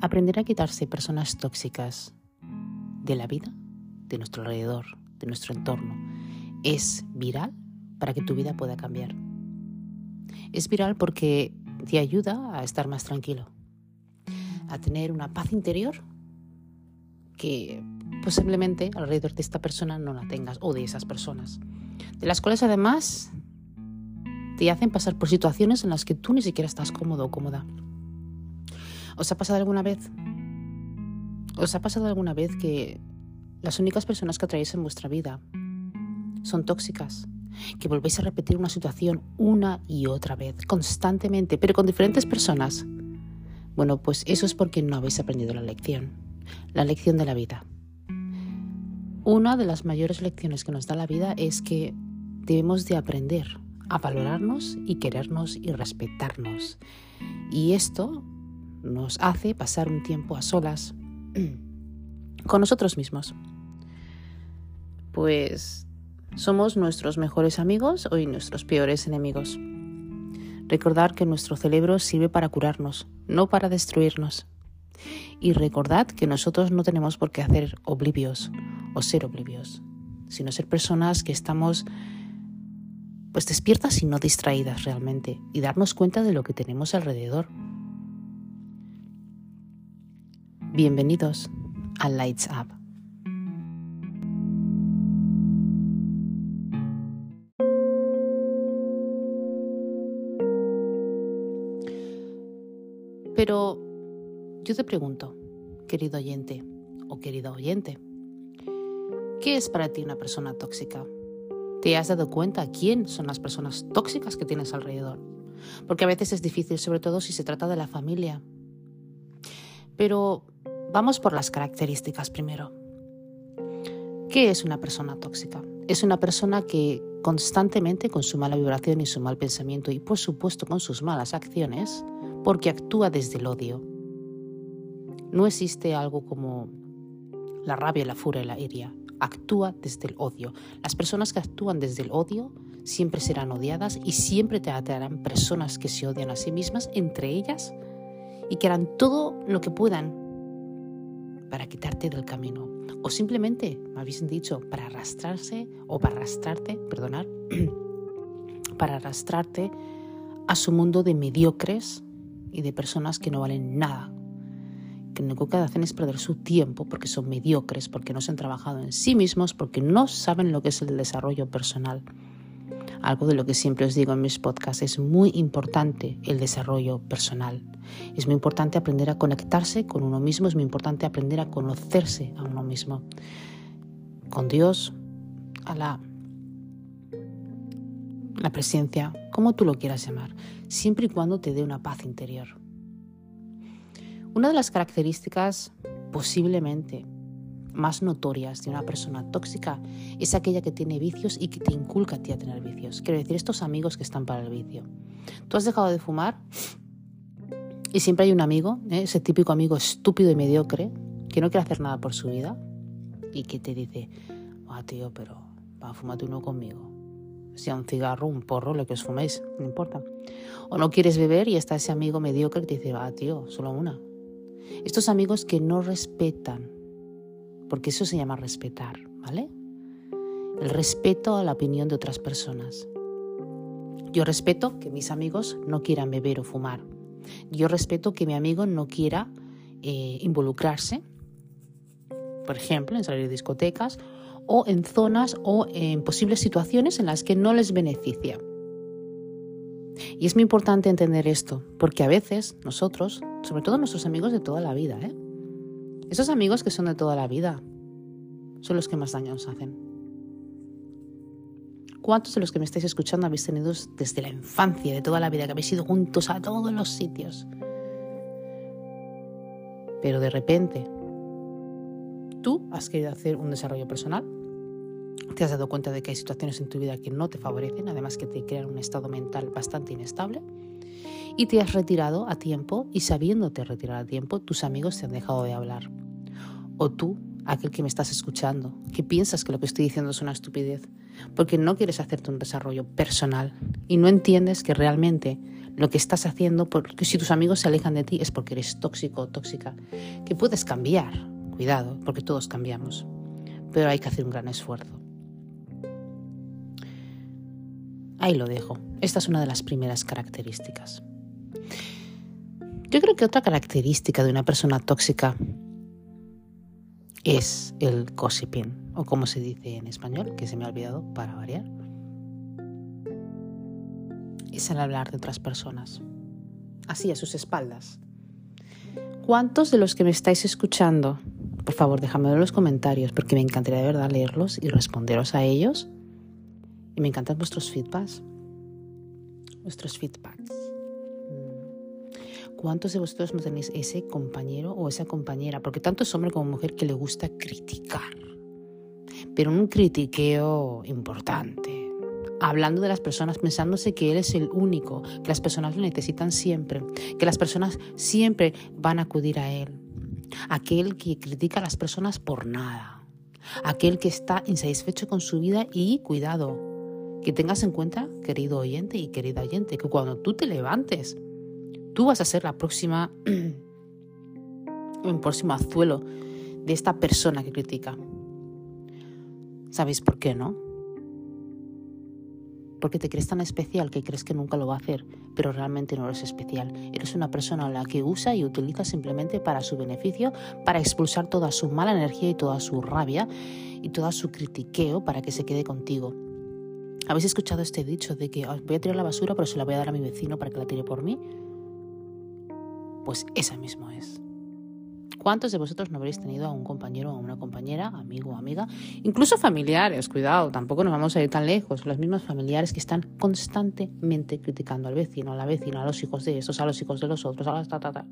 Aprender a quitarse personas tóxicas de la vida, de nuestro alrededor, de nuestro entorno, es viral para que tu vida pueda cambiar. Es viral porque te ayuda a estar más tranquilo, a tener una paz interior que posiblemente alrededor de esta persona no la tengas o de esas personas, de las cuales además te hacen pasar por situaciones en las que tú ni siquiera estás cómodo o cómoda. ¿Os ha pasado alguna vez? ¿Os ha pasado alguna vez que las únicas personas que atraéis en vuestra vida son tóxicas? Que volvéis a repetir una situación una y otra vez, constantemente, pero con diferentes personas. Bueno, pues eso es porque no habéis aprendido la lección, la lección de la vida. Una de las mayores lecciones que nos da la vida es que debemos de aprender a valorarnos y querernos y respetarnos. Y esto nos hace pasar un tiempo a solas con nosotros mismos. Pues somos nuestros mejores amigos o nuestros peores enemigos. Recordar que nuestro cerebro sirve para curarnos, no para destruirnos. Y recordad que nosotros no tenemos por qué hacer oblivios o ser oblivios, sino ser personas que estamos pues despiertas y no distraídas realmente y darnos cuenta de lo que tenemos alrededor Bienvenidos a Lights Up. Pero yo te pregunto, querido oyente o querido oyente, ¿qué es para ti una persona tóxica? ¿Te has dado cuenta quién son las personas tóxicas que tienes alrededor? Porque a veces es difícil, sobre todo si se trata de la familia. Pero Vamos por las características primero. ¿Qué es una persona tóxica? Es una persona que constantemente con su mala vibración y su mal pensamiento y por supuesto con sus malas acciones, porque actúa desde el odio. No existe algo como la rabia, la furia y la iria. Actúa desde el odio. Las personas que actúan desde el odio siempre serán odiadas y siempre te atraerán personas que se odian a sí mismas, entre ellas, y que harán todo lo que puedan para quitarte del camino. O simplemente, me habéis dicho, para arrastrarse o para arrastrarte, perdonar, para arrastrarte a su mundo de mediocres y de personas que no valen nada. Que lo único que hacen es perder su tiempo porque son mediocres, porque no se han trabajado en sí mismos, porque no saben lo que es el desarrollo personal algo de lo que siempre os digo en mis podcasts, es muy importante el desarrollo personal. Es muy importante aprender a conectarse con uno mismo, es muy importante aprender a conocerse a uno mismo. Con Dios, a la, presencia, como tú lo quieras llamar, siempre y cuando te dé una paz interior. Una de las características posiblemente más notorias de una persona tóxica es aquella que tiene vicios y que te inculca a ti a tener vicios. Quiero decir, estos amigos que están para el vicio. Tú has dejado de fumar y siempre hay un amigo, ¿eh? ese típico amigo estúpido y mediocre, que no quiere hacer nada por su vida y que te dice, ah, tío, pero va, fumarte uno conmigo. Sea un cigarro, un porro, lo que os fuméis, no importa. O no quieres beber y está ese amigo mediocre que te dice, ah, tío, solo una. Estos amigos que no respetan porque eso se llama respetar, ¿vale? El respeto a la opinión de otras personas. Yo respeto que mis amigos no quieran beber o fumar. Yo respeto que mi amigo no quiera eh, involucrarse, por ejemplo, en salir de discotecas o en zonas o en posibles situaciones en las que no les beneficia. Y es muy importante entender esto, porque a veces nosotros, sobre todo nuestros amigos de toda la vida, ¿eh? Esos amigos que son de toda la vida son los que más daño nos hacen. ¿Cuántos de los que me estáis escuchando habéis tenido desde la infancia, de toda la vida, que habéis ido juntos a todos los sitios? Pero de repente, tú has querido hacer un desarrollo personal, te has dado cuenta de que hay situaciones en tu vida que no te favorecen, además que te crean un estado mental bastante inestable, y te has retirado a tiempo y sabiéndote retirar a tiempo, tus amigos te han dejado de hablar. O tú, aquel que me estás escuchando, que piensas que lo que estoy diciendo es una estupidez, porque no quieres hacerte un desarrollo personal y no entiendes que realmente lo que estás haciendo, porque si tus amigos se alejan de ti es porque eres tóxico o tóxica, que puedes cambiar, cuidado, porque todos cambiamos, pero hay que hacer un gran esfuerzo. Ahí lo dejo. Esta es una de las primeras características. Yo creo que otra característica de una persona tóxica es el gossiping, o como se dice en español, que se me ha olvidado para variar. Es el hablar de otras personas, así a sus espaldas. ¿Cuántos de los que me estáis escuchando, por favor, déjame en los comentarios, porque me encantaría de verdad leerlos y responderos a ellos? Y me encantan vuestros feedbacks. Vuestros feedbacks. ¿Cuántos de vosotros no tenéis ese compañero o esa compañera? Porque tanto es hombre como mujer que le gusta criticar. Pero un critiqueo importante. Hablando de las personas, pensándose que él es el único, que las personas lo necesitan siempre, que las personas siempre van a acudir a él. Aquel que critica a las personas por nada. Aquel que está insatisfecho con su vida y, cuidado, que tengas en cuenta, querido oyente y querida oyente, que cuando tú te levantes Tú vas a ser la próxima, el próximo azuelo de esta persona que critica. ¿Sabéis por qué, no? Porque te crees tan especial que crees que nunca lo va a hacer, pero realmente no eres especial. Eres una persona a la que usa y utiliza simplemente para su beneficio, para expulsar toda su mala energía y toda su rabia y todo su critiqueo para que se quede contigo. ¿Habéis escuchado este dicho de que voy a tirar la basura pero se la voy a dar a mi vecino para que la tire por mí? Pues esa mismo es. ¿Cuántos de vosotros no habréis tenido a un compañero o a una compañera, amigo o amiga, incluso familiares, cuidado, tampoco nos vamos a ir tan lejos, los mismos familiares que están constantemente criticando al vecino, a la vecina, a los hijos de estos, a los hijos de los otros, a las ta, ta, ta.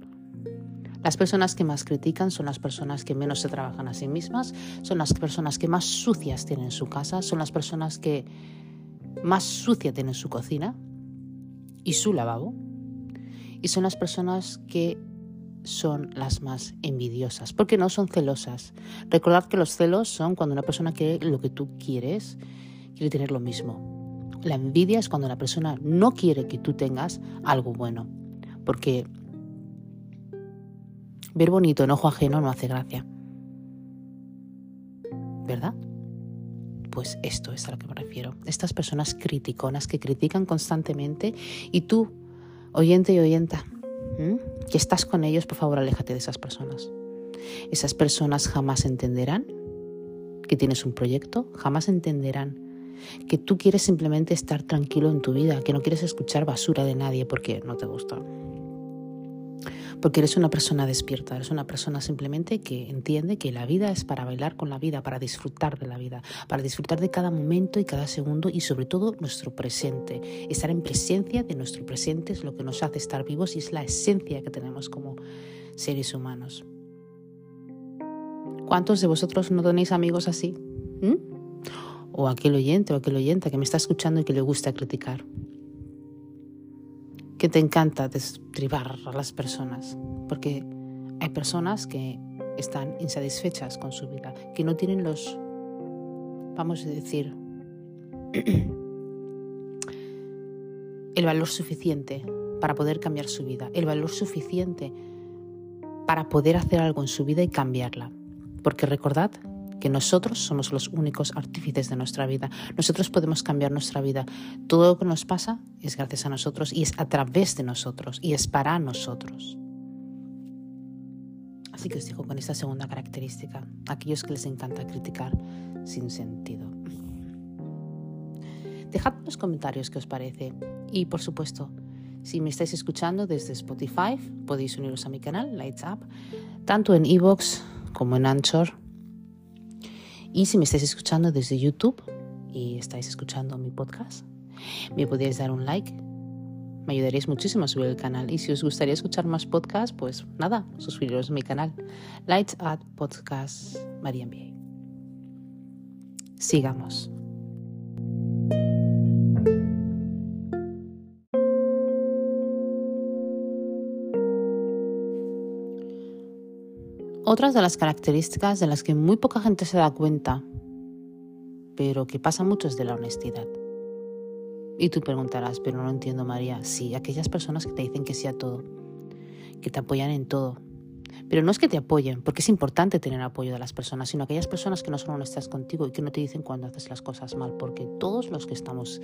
Las personas que más critican son las personas que menos se trabajan a sí mismas, son las personas que más sucias tienen su casa, son las personas que más sucia tienen su cocina y su lavabo y son las personas que son las más envidiosas, porque no son celosas. Recordad que los celos son cuando una persona quiere lo que tú quieres, quiere tener lo mismo. La envidia es cuando la persona no quiere que tú tengas algo bueno, porque ver bonito en ojo ajeno no hace gracia. ¿Verdad? Pues esto es a lo que me refiero. Estas personas criticonas que critican constantemente y tú Oyente y oyenta, que estás con ellos, por favor, aléjate de esas personas. Esas personas jamás entenderán que tienes un proyecto, jamás entenderán que tú quieres simplemente estar tranquilo en tu vida, que no quieres escuchar basura de nadie porque no te gusta porque eres una persona despierta, eres una persona simplemente que entiende que la vida es para bailar con la vida, para disfrutar de la vida, para disfrutar de cada momento y cada segundo y sobre todo nuestro presente. Estar en presencia de nuestro presente es lo que nos hace estar vivos y es la esencia que tenemos como seres humanos. ¿Cuántos de vosotros no tenéis amigos así? ¿Mm? O aquel oyente o aquel oyente que me está escuchando y que le gusta criticar que te encanta destribar a las personas, porque hay personas que están insatisfechas con su vida, que no tienen los, vamos a decir, el valor suficiente para poder cambiar su vida, el valor suficiente para poder hacer algo en su vida y cambiarla. Porque recordad que nosotros somos los únicos artífices de nuestra vida. Nosotros podemos cambiar nuestra vida. Todo lo que nos pasa es gracias a nosotros y es a través de nosotros y es para nosotros. Así que os digo con esta segunda característica, aquellos que les encanta criticar sin sentido. Dejad los comentarios qué os parece y por supuesto, si me estáis escuchando desde Spotify, podéis uniros a mi canal, Lights Up, tanto en Evox como en Anchor y si me estáis escuchando desde YouTube y estáis escuchando mi podcast, me podéis dar un like. Me ayudaréis muchísimo a subir el canal. Y si os gustaría escuchar más podcasts, pues nada, suscribiros a mi canal. Lights at Podcast María Sigamos. Otras de las características de las que muy poca gente se da cuenta, pero que pasa mucho es de la honestidad. Y tú preguntarás, pero no entiendo María. Sí, aquellas personas que te dicen que sí a todo, que te apoyan en todo. Pero no es que te apoyen, porque es importante tener apoyo de las personas, sino aquellas personas que no son honestas contigo y que no te dicen cuando haces las cosas mal, porque todos los que estamos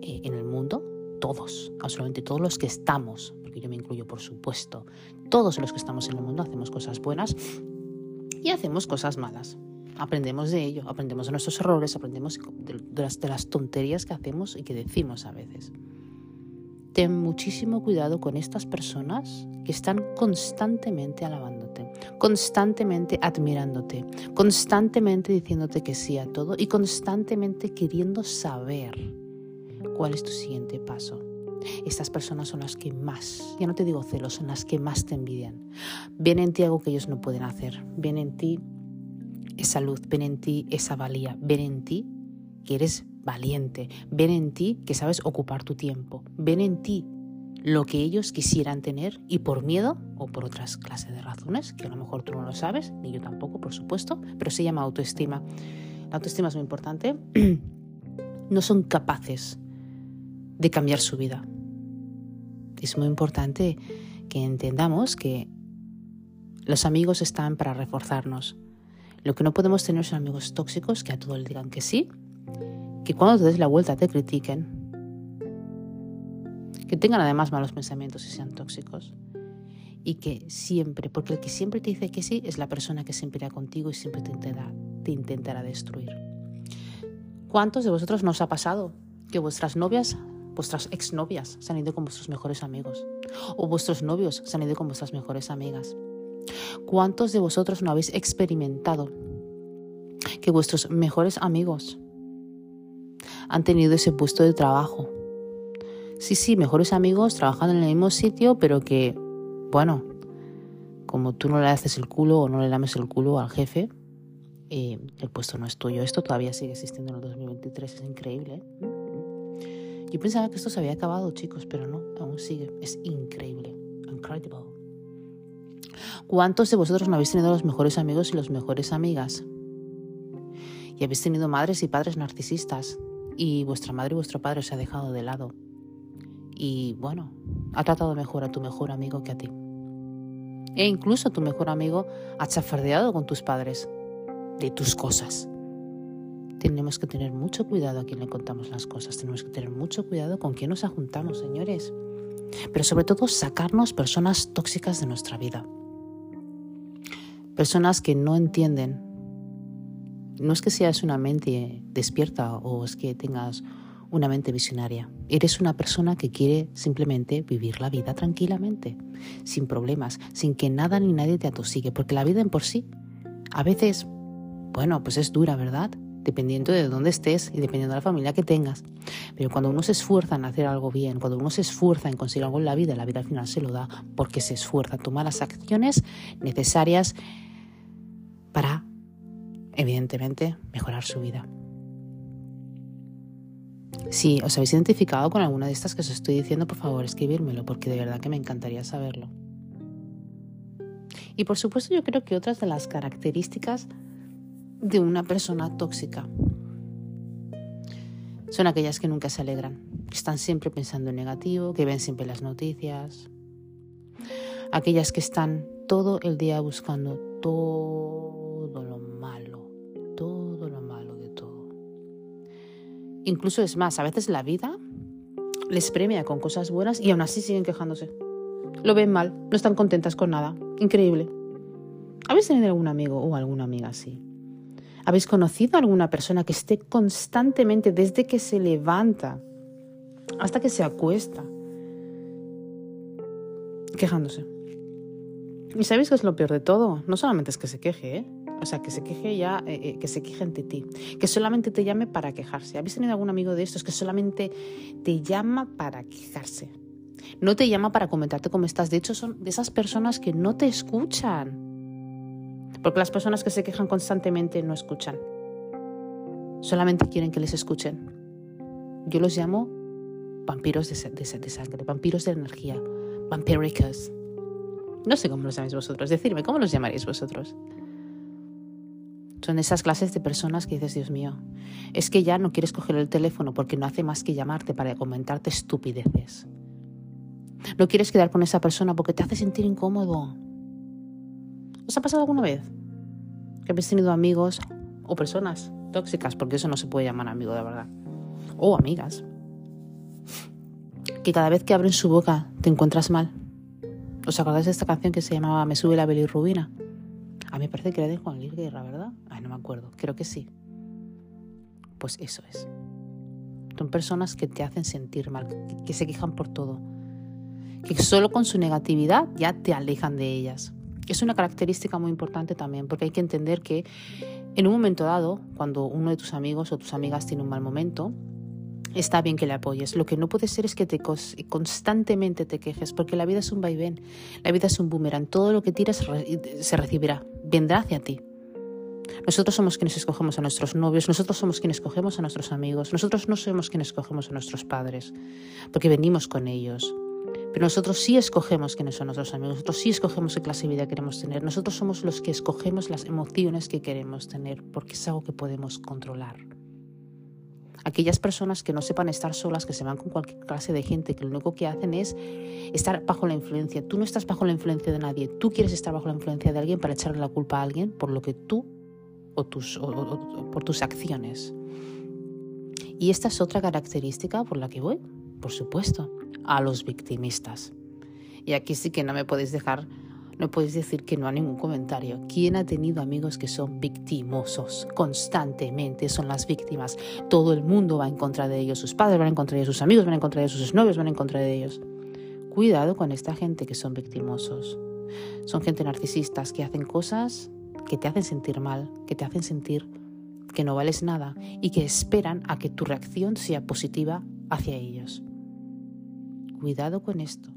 eh, en el mundo, todos, absolutamente todos los que estamos, porque yo me incluyo por supuesto, todos los que estamos en el mundo hacemos cosas buenas y hacemos cosas malas. Aprendemos de ello, aprendemos de nuestros errores, aprendemos de las, de las tonterías que hacemos y que decimos a veces. Ten muchísimo cuidado con estas personas que están constantemente alabándote, constantemente admirándote, constantemente diciéndote que sí a todo y constantemente queriendo saber cuál es tu siguiente paso. Estas personas son las que más, ya no te digo celos, son las que más te envidian. Ven en ti algo que ellos no pueden hacer. Ven en ti esa luz, ven en ti esa valía, ven en ti que eres valiente, ven en ti que sabes ocupar tu tiempo, ven en ti lo que ellos quisieran tener y por miedo o por otras clases de razones, que a lo mejor tú no lo sabes, ni yo tampoco, por supuesto, pero se llama autoestima. La autoestima es muy importante. No son capaces de cambiar su vida. Es muy importante que entendamos que los amigos están para reforzarnos. Lo que no podemos tener son amigos tóxicos que a todo le digan que sí, que cuando te des la vuelta te critiquen, que tengan además malos pensamientos y sean tóxicos. Y que siempre, porque el que siempre te dice que sí es la persona que siempre irá contigo y siempre te intentará, te intentará destruir. ¿Cuántos de vosotros nos ha pasado que vuestras novias, vuestras exnovias, se han ido con vuestros mejores amigos? O vuestros novios se han ido con vuestras mejores amigas. ¿Cuántos de vosotros no habéis experimentado que vuestros mejores amigos han tenido ese puesto de trabajo. Sí, sí, mejores amigos trabajando en el mismo sitio, pero que, bueno, como tú no le haces el culo o no le lames el culo al jefe, eh, el puesto no es tuyo. Esto todavía sigue existiendo en el 2023, es increíble. ¿eh? Yo pensaba que esto se había acabado, chicos, pero no, aún sigue. Es increíble. Incredible. ¿Cuántos de vosotros no habéis tenido los mejores amigos y las mejores amigas? Y habéis tenido madres y padres narcisistas y vuestra madre y vuestro padre os ha dejado de lado. Y bueno, ha tratado mejor a tu mejor amigo que a ti. E incluso tu mejor amigo ha chafardeado con tus padres de tus cosas. Tenemos que tener mucho cuidado a quien le contamos las cosas. Tenemos que tener mucho cuidado con quién nos juntamos, señores. Pero sobre todo sacarnos personas tóxicas de nuestra vida. Personas que no entienden no es que seas una mente despierta o es que tengas una mente visionaria. Eres una persona que quiere simplemente vivir la vida tranquilamente, sin problemas, sin que nada ni nadie te atosigue, porque la vida en por sí, a veces, bueno, pues es dura, ¿verdad? Dependiendo de dónde estés y dependiendo de la familia que tengas. Pero cuando uno se esfuerza en hacer algo bien, cuando uno se esfuerza en conseguir algo en la vida, la vida al final se lo da porque se esfuerza, toma las acciones necesarias para evidentemente, mejorar su vida. Si os habéis identificado con alguna de estas que os estoy diciendo, por favor, escribírmelo, porque de verdad que me encantaría saberlo. Y por supuesto, yo creo que otras de las características de una persona tóxica son aquellas que nunca se alegran, que están siempre pensando en negativo, que ven siempre las noticias, aquellas que están todo el día buscando todo lo Incluso es más, a veces la vida les premia con cosas buenas y aún así siguen quejándose. Lo ven mal, no están contentas con nada. Increíble. ¿Habéis tenido algún amigo o alguna amiga así? ¿Habéis conocido a alguna persona que esté constantemente desde que se levanta hasta que se acuesta quejándose? ¿Y sabéis qué es lo peor de todo? No solamente es que se queje, ¿eh? O sea, que se queje ya, eh, eh, que se queje ante ti. Que solamente te llame para quejarse. ¿Habéis tenido algún amigo de estos que solamente te llama para quejarse? No te llama para comentarte cómo estás. De hecho, son de esas personas que no te escuchan. Porque las personas que se quejan constantemente no escuchan. Solamente quieren que les escuchen. Yo los llamo vampiros de, sangre, vampiros de energía, vampiricas. No sé cómo los llamáis vosotros. Decidme, ¿cómo los llamaréis vosotros? Son esas clases de personas que dices, Dios mío, es que ya no quieres coger el teléfono porque no hace más que llamarte para comentarte estupideces. No quieres quedar con esa persona porque te hace sentir incómodo. ¿Os ha pasado alguna vez que habéis tenido amigos o personas tóxicas, porque eso no se puede llamar amigo de verdad, o amigas, que cada vez que abren su boca te encuentras mal? ¿Os acordáis de esta canción que se llamaba Me sube la bilirrubina? A mí me parece que era de Juan Luis Guerra, ¿verdad? Ay, no me acuerdo, creo que sí. Pues eso es. Son personas que te hacen sentir mal, que se quejan por todo, que solo con su negatividad ya te alejan de ellas. Es una característica muy importante también, porque hay que entender que en un momento dado, cuando uno de tus amigos o tus amigas tiene un mal momento, está bien que le apoyes. Lo que no puede ser es que te constantemente te quejes, porque la vida es un vaivén, la vida es un boomerang. Todo lo que tiras se recibirá, vendrá hacia ti. Nosotros somos quienes escogemos a nuestros novios, nosotros somos quienes escogemos a nuestros amigos, nosotros no somos quienes escogemos a nuestros padres, porque venimos con ellos. Pero nosotros sí escogemos quiénes son nuestros amigos, nosotros sí escogemos qué clase de vida queremos tener, nosotros somos los que escogemos las emociones que queremos tener, porque es algo que podemos controlar. Aquellas personas que no sepan estar solas, que se van con cualquier clase de gente, que lo único que hacen es estar bajo la influencia. Tú no estás bajo la influencia de nadie, tú quieres estar bajo la influencia de alguien para echarle la culpa a alguien por lo que tú o, tus, por tus acciones. Y esta es otra característica por la que voy, por supuesto, a los victimistas. Y aquí sí que no me podéis dejar no puedes decir que no a ningún comentario. ¿Quién ha tenido amigos que son victimosos? Constantemente son las víctimas. Todo el mundo va en contra de ellos. Sus padres van en contra de ellos, sus amigos van en contra de ellos, sus novios van en contra de ellos. Cuidado con esta gente que son victimosos. Son gente narcisistas que hacen cosas que te hacen sentir mal, que te hacen sentir que no vales nada y que esperan a que tu reacción sea positiva hacia ellos. Cuidado con esto.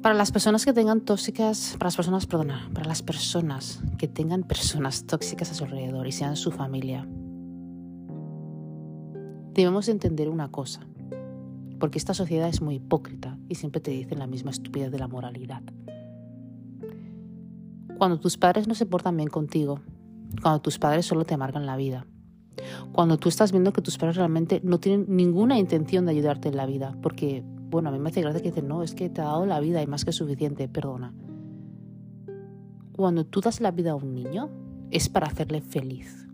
Para las personas que tengan tóxicas, para las personas, perdona, para las personas que tengan personas tóxicas a su alrededor y sean su familia, debemos entender una cosa, porque esta sociedad es muy hipócrita y siempre te dicen la misma estupidez de la moralidad. Cuando tus padres no se portan bien contigo, cuando tus padres solo te amargan la vida, cuando tú estás viendo que tus padres realmente no tienen ninguna intención de ayudarte en la vida, porque bueno, a mí me hace gracia que dicen, no, es que te ha dado la vida y más que suficiente, perdona. Cuando tú das la vida a un niño, es para hacerle feliz.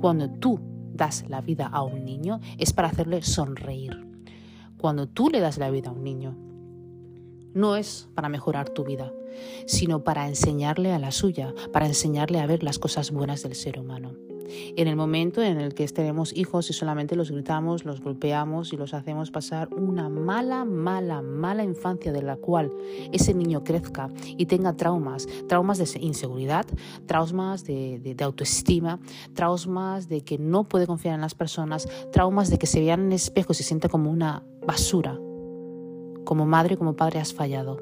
Cuando tú das la vida a un niño, es para hacerle sonreír. Cuando tú le das la vida a un niño, no es para mejorar tu vida, sino para enseñarle a la suya, para enseñarle a ver las cosas buenas del ser humano. En el momento en el que tenemos hijos y solamente los gritamos, los golpeamos y los hacemos pasar una mala, mala, mala infancia de la cual ese niño crezca y tenga traumas, traumas de inseguridad, traumas de, autoestima, traumas de que no puede confiar en las personas, traumas de que se vean en el espejo y se siente como una basura. Como madre, como padre has fallado.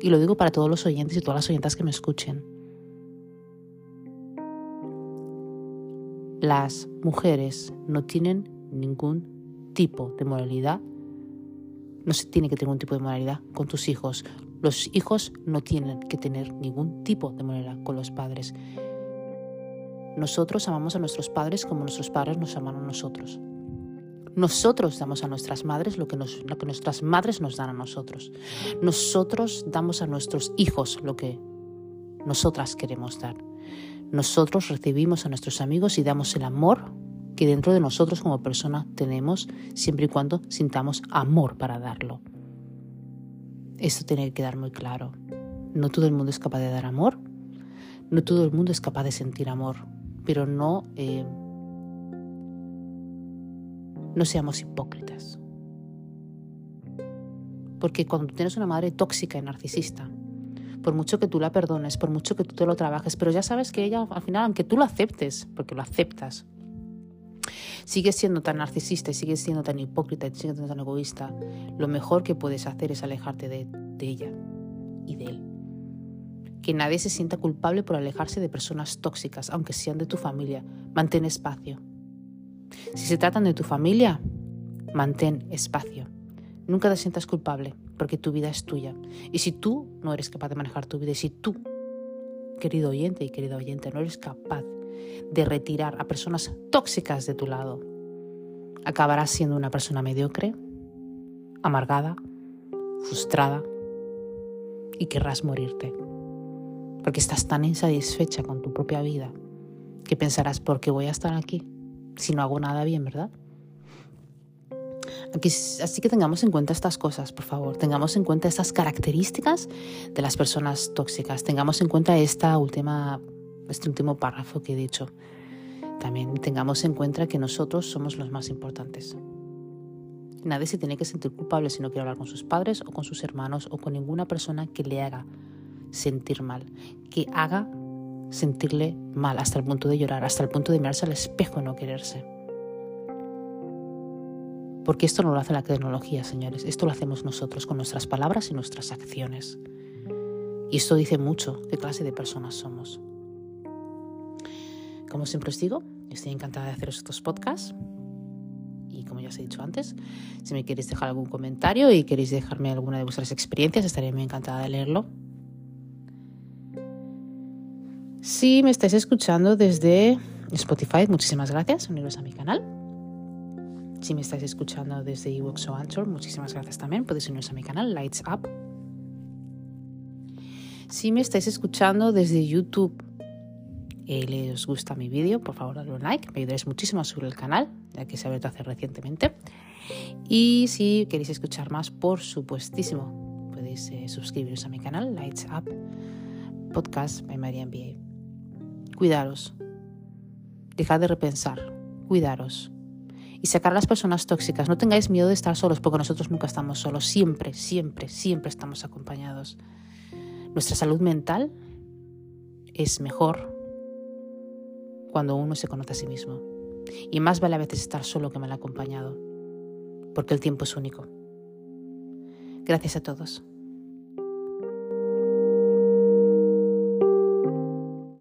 Y lo digo para todos los oyentes y todas las oyentas que me escuchen. Las mujeres no tienen ningún tipo de moralidad. No se tiene que tener ningún tipo de moralidad con tus hijos. Los hijos no tienen que tener ningún tipo de moralidad con los padres. Nosotros amamos a nuestros padres como nuestros padres nos aman a nosotros. Nosotros damos a nuestras madres lo que, lo que nuestras madres nos dan a nosotros. Nosotros damos a nuestros hijos lo que nosotras queremos dar. Nosotros recibimos a nuestros amigos y damos el amor que dentro de nosotros como persona tenemos siempre y cuando sintamos amor para darlo. Esto tiene que quedar muy claro. No todo el mundo es capaz de dar amor, no todo el mundo es capaz de sentir amor, pero no, eh, no seamos hipócritas. Porque cuando tienes una madre tóxica y narcisista, por mucho que tú la perdones, por mucho que tú te lo trabajes, pero ya sabes que ella al final, aunque tú lo aceptes, porque lo aceptas, sigues siendo tan narcisista y sigues siendo tan hipócrita y sigues siendo tan egoísta, lo mejor que puedes hacer es alejarte de, de ella y de él. Que nadie se sienta culpable por alejarse de personas tóxicas, aunque sean de tu familia. Mantén espacio. Si se tratan de tu familia, mantén espacio. Nunca te sientas culpable porque tu vida es tuya. Y si tú no eres capaz de manejar tu vida y si tú querido oyente y querido oyente, no eres capaz de retirar a personas tóxicas de tu lado, acabarás siendo una persona mediocre, amargada, frustrada y querrás morirte. Porque estás tan insatisfecha con tu propia vida que pensarás, ¿por qué voy a estar aquí si no hago nada bien, verdad? Así que tengamos en cuenta estas cosas, por favor. Tengamos en cuenta estas características de las personas tóxicas. Tengamos en cuenta esta última, este último párrafo que he dicho. También tengamos en cuenta que nosotros somos los más importantes. Nadie se tiene que sentir culpable si no quiere hablar con sus padres o con sus hermanos o con ninguna persona que le haga sentir mal, que haga sentirle mal hasta el punto de llorar, hasta el punto de mirarse al espejo y no quererse. Porque esto no lo hace la tecnología, señores, esto lo hacemos nosotros con nuestras palabras y nuestras acciones. Y esto dice mucho qué clase de personas somos. Como siempre os digo, estoy encantada de haceros estos podcasts. Y como ya os he dicho antes, si me queréis dejar algún comentario y queréis dejarme alguna de vuestras experiencias, estaré muy encantada de leerlo. Si me estáis escuchando desde Spotify, muchísimas gracias, uniros a mi canal. Si me estáis escuchando desde Evox o Anchor, muchísimas gracias también. Podéis uniros a mi canal, Lights Up. Si me estáis escuchando desde YouTube y les gusta mi vídeo, por favor dadle un like, me ayudaréis muchísimo a subir el canal, ya que se ha abierto hace recientemente. Y si queréis escuchar más, por supuestísimo, podéis eh, suscribiros a mi canal, Lights Up Podcast by María MBA. Cuidaros, dejad de repensar, cuidaros y sacar a las personas tóxicas. No tengáis miedo de estar solos, porque nosotros nunca estamos solos. Siempre, siempre, siempre estamos acompañados. Nuestra salud mental es mejor cuando uno se conoce a sí mismo. Y más vale a veces estar solo que mal acompañado, porque el tiempo es único. Gracias a todos.